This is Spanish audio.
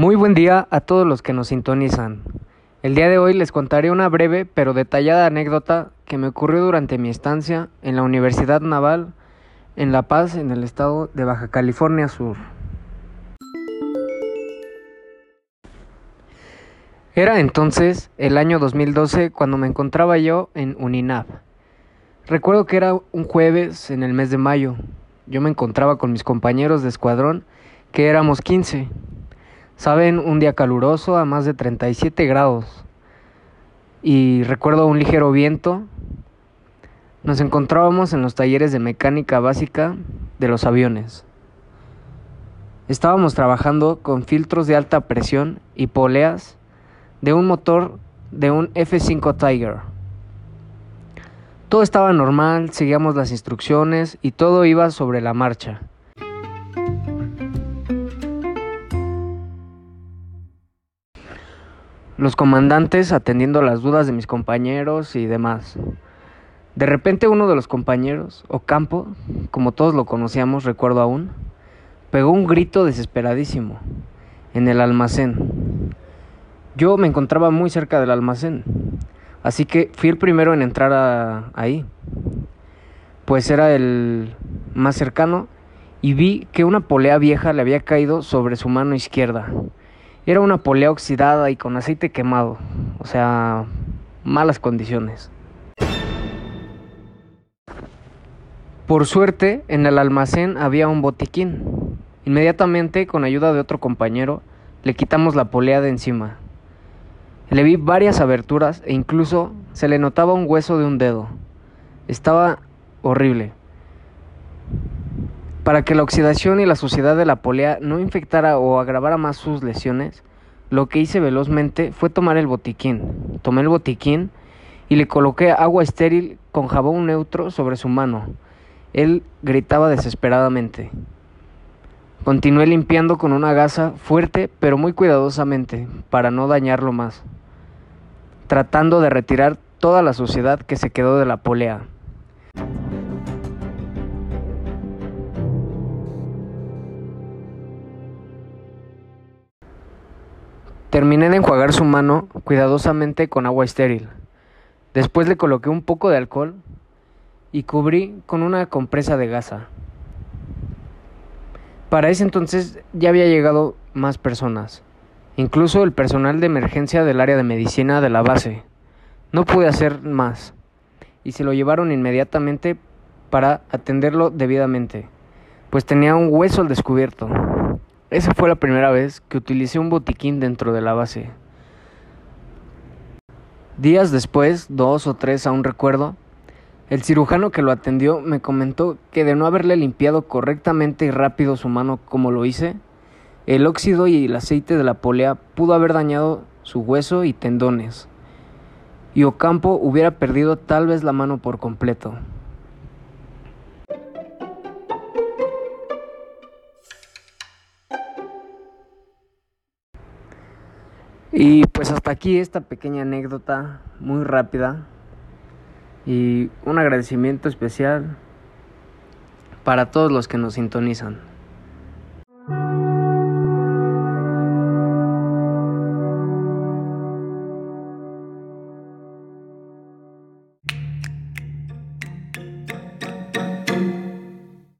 Muy buen día a todos los que nos sintonizan. El día de hoy les contaré una breve pero detallada anécdota que me ocurrió durante mi estancia en la Universidad Naval en La Paz, en el estado de Baja California Sur. Era entonces el año 2012 cuando me encontraba yo en UNINAV. Recuerdo que era un jueves en el mes de mayo. Yo me encontraba con mis compañeros de escuadrón, que éramos 15. Saben, un día caluroso a más de 37 grados. Y recuerdo un ligero viento. Nos encontrábamos en los talleres de mecánica básica de los aviones. Estábamos trabajando con filtros de alta presión y poleas de un motor de un F5 Tiger. Todo estaba normal, seguíamos las instrucciones y todo iba sobre la marcha. Los comandantes atendiendo las dudas de mis compañeros y demás. De repente uno de los compañeros, Ocampo, como todos lo conocíamos, recuerdo aún, pegó un grito desesperadísimo en el almacén. Yo me encontraba muy cerca del almacén, así que fui el primero en entrar ahí, pues era el más cercano y vi que una polea vieja le había caído sobre su mano izquierda. Era una polea oxidada y con aceite quemado, o sea, malas condiciones. Por suerte, en el almacén había un botiquín. Inmediatamente, con ayuda de otro compañero, le quitamos la polea de encima. Le vi varias aberturas e incluso se le notaba un hueso de un dedo. Estaba horrible. Para que la oxidación y la suciedad de la polea no infectara o agravara más sus lesiones, lo que hice velozmente fue tomar el botiquín. Tomé el botiquín y le coloqué agua estéril con jabón neutro sobre su mano. Él gritaba desesperadamente. Continué limpiando con una gasa fuerte pero muy cuidadosamente para no dañarlo más, tratando de retirar toda la suciedad que se quedó de la polea. Terminé de enjuagar su mano cuidadosamente con agua estéril. Después le coloqué un poco de alcohol y cubrí con una compresa de gasa. Para ese entonces ya había llegado más personas, incluso el personal de emergencia del área de medicina de la base. No pude hacer más y se lo llevaron inmediatamente para atenderlo debidamente, pues tenía un hueso al descubierto. Esa fue la primera vez que utilicé un botiquín dentro de la base. Días después, dos o tres aún recuerdo, el cirujano que lo atendió me comentó que de no haberle limpiado correctamente y rápido su mano como lo hice, el óxido y el aceite de la polea pudo haber dañado su hueso y tendones, y Ocampo hubiera perdido tal vez la mano por completo. Y pues hasta aquí esta pequeña anécdota muy rápida y un agradecimiento especial para todos los que nos sintonizan.